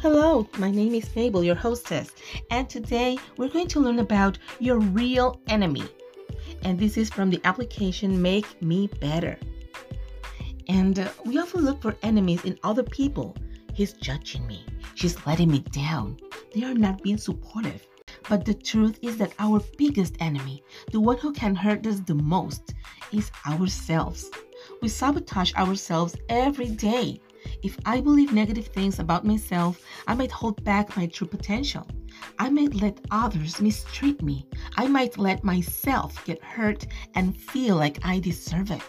Hello, my name is Mabel, your hostess, and today we're going to learn about your real enemy. And this is from the application Make Me Better. And uh, we often look for enemies in other people. He's judging me, she's letting me down, they are not being supportive. But the truth is that our biggest enemy, the one who can hurt us the most, is ourselves. We sabotage ourselves every day if I believe negative things about myself, I might hold back my true potential. I might let others mistreat me. I might let myself get hurt and feel like I deserve it.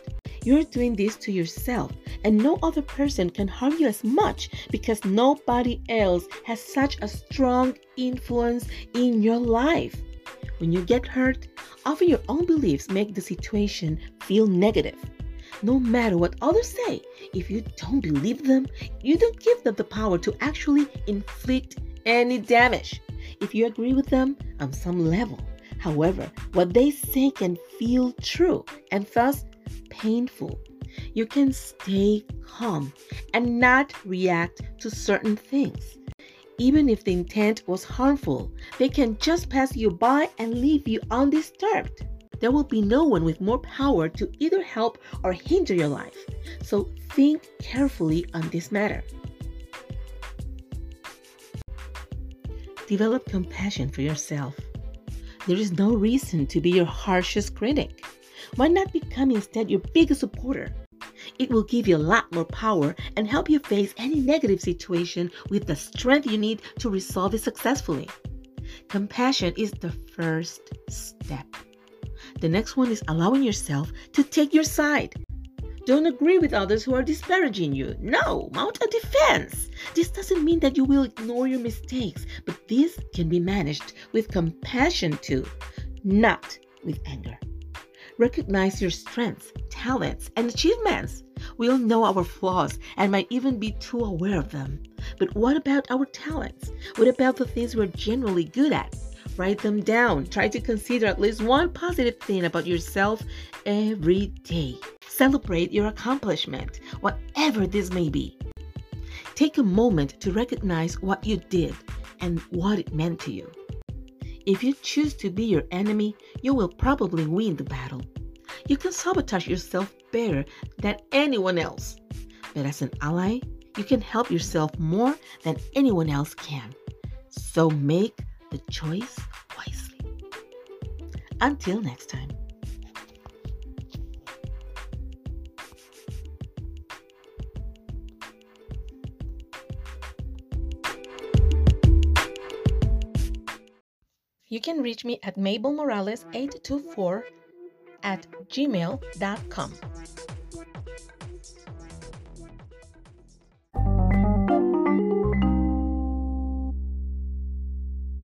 You're doing this to yourself, and no other person can harm you as much because nobody else has such a strong influence in your life. When you get hurt, often your own beliefs make the situation feel negative no matter what others say, if you don't believe them, you don't give them the power to actually inflict any damage. If you agree with them on some level, however, what they say can feel true and thus painful. You can stay calm and not react to certain things. Even if the intent was harmful, they can just pass you by and leave you undisturbed there will be no one with more power to either help or hinder your life. So think carefully on this matter. Develop compassion for yourself. There is no reason to be your harshest critic. Why not become instead your biggest supporter? It will give you a lot more power and help you face any negative situation with the strength you need to resolve it successfully. Compassion is the first step. The next one is allowing yourself to take your side. Don't agree with others who are disparaging you. No, mount a defense. This doesn't mean that you will ignore your mistakes, but this can be managed with compassion too, not with anger. Recognize your strengths, talents, and achievements. We all know our flaws and might even be too aware of them. But what about our talents? What about the things we're generally good at? Write them down. Try to consider at least one positive thing about yourself every day. Celebrate your accomplishment, whatever this may be. Take a moment to recognize what you did and what it meant to you. If you choose to be your enemy, you will probably win the battle. You can sabotage yourself better than anyone else. But as an ally, you can help yourself more than anyone else can. So make the choice. Until next time. You can reach me at mabelmorales824 at gmail.com.